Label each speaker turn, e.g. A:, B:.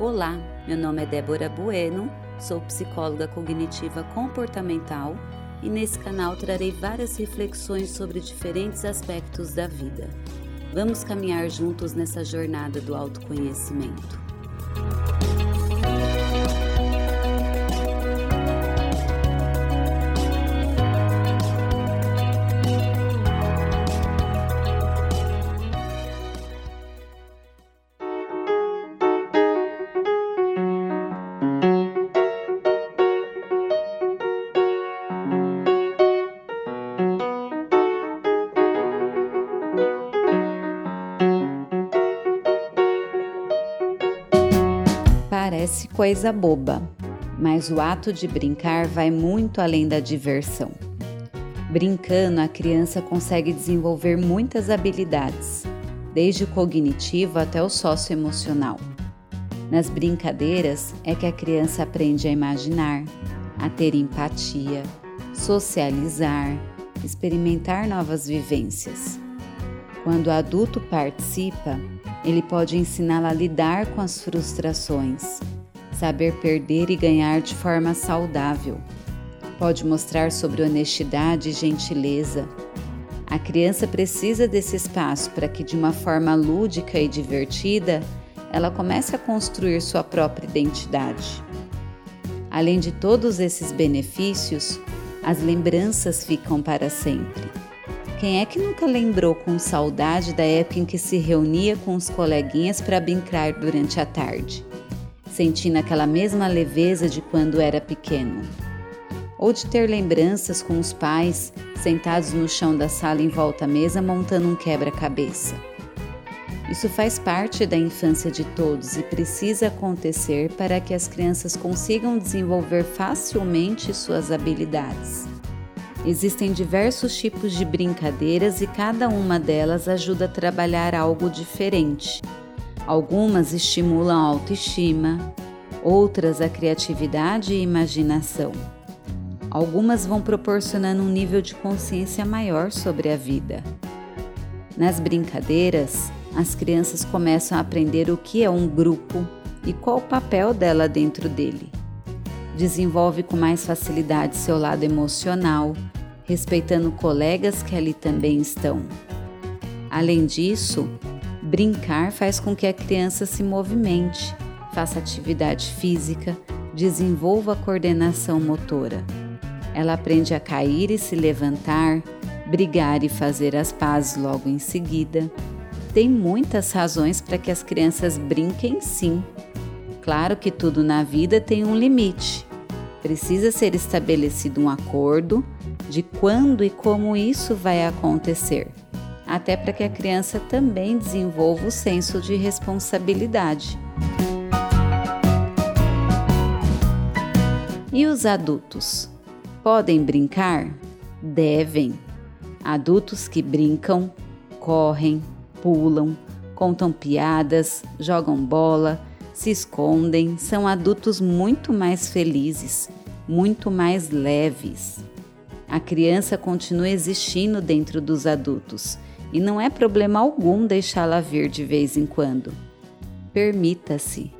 A: Olá, meu nome é Débora Bueno, sou psicóloga cognitiva comportamental e nesse canal trarei várias reflexões sobre diferentes aspectos da vida. Vamos caminhar juntos nessa jornada do autoconhecimento.
B: Parece coisa boba, mas o ato de brincar vai muito além da diversão. Brincando, a criança consegue desenvolver muitas habilidades, desde o cognitivo até o socioemocional. Nas brincadeiras é que a criança aprende a imaginar, a ter empatia, socializar, experimentar novas vivências. Quando o adulto participa, ele pode ensiná-la a lidar com as frustrações, saber perder e ganhar de forma saudável. Pode mostrar sobre honestidade e gentileza. A criança precisa desse espaço para que, de uma forma lúdica e divertida, ela comece a construir sua própria identidade. Além de todos esses benefícios, as lembranças ficam para sempre. Quem é que nunca lembrou com saudade da época em que se reunia com os coleguinhas para brincar durante a tarde, sentindo aquela mesma leveza de quando era pequeno? Ou de ter lembranças com os pais sentados no chão da sala em volta à mesa montando um quebra-cabeça? Isso faz parte da infância de todos e precisa acontecer para que as crianças consigam desenvolver facilmente suas habilidades. Existem diversos tipos de brincadeiras e cada uma delas ajuda a trabalhar algo diferente. Algumas estimulam a autoestima, outras a criatividade e imaginação. Algumas vão proporcionando um nível de consciência maior sobre a vida. Nas brincadeiras, as crianças começam a aprender o que é um grupo e qual o papel dela dentro dele. Desenvolve com mais facilidade seu lado emocional, respeitando colegas que ali também estão. Além disso, brincar faz com que a criança se movimente, faça atividade física, desenvolva a coordenação motora. Ela aprende a cair e se levantar, brigar e fazer as pazes logo em seguida. Tem muitas razões para que as crianças brinquem sim. Claro que tudo na vida tem um limite. Precisa ser estabelecido um acordo de quando e como isso vai acontecer, até para que a criança também desenvolva o senso de responsabilidade. E os adultos? Podem brincar? Devem. Adultos que brincam, correm, pulam, contam piadas, jogam bola, se escondem, são adultos muito mais felizes, muito mais leves. A criança continua existindo dentro dos adultos e não é problema algum deixá-la vir de vez em quando. Permita-se.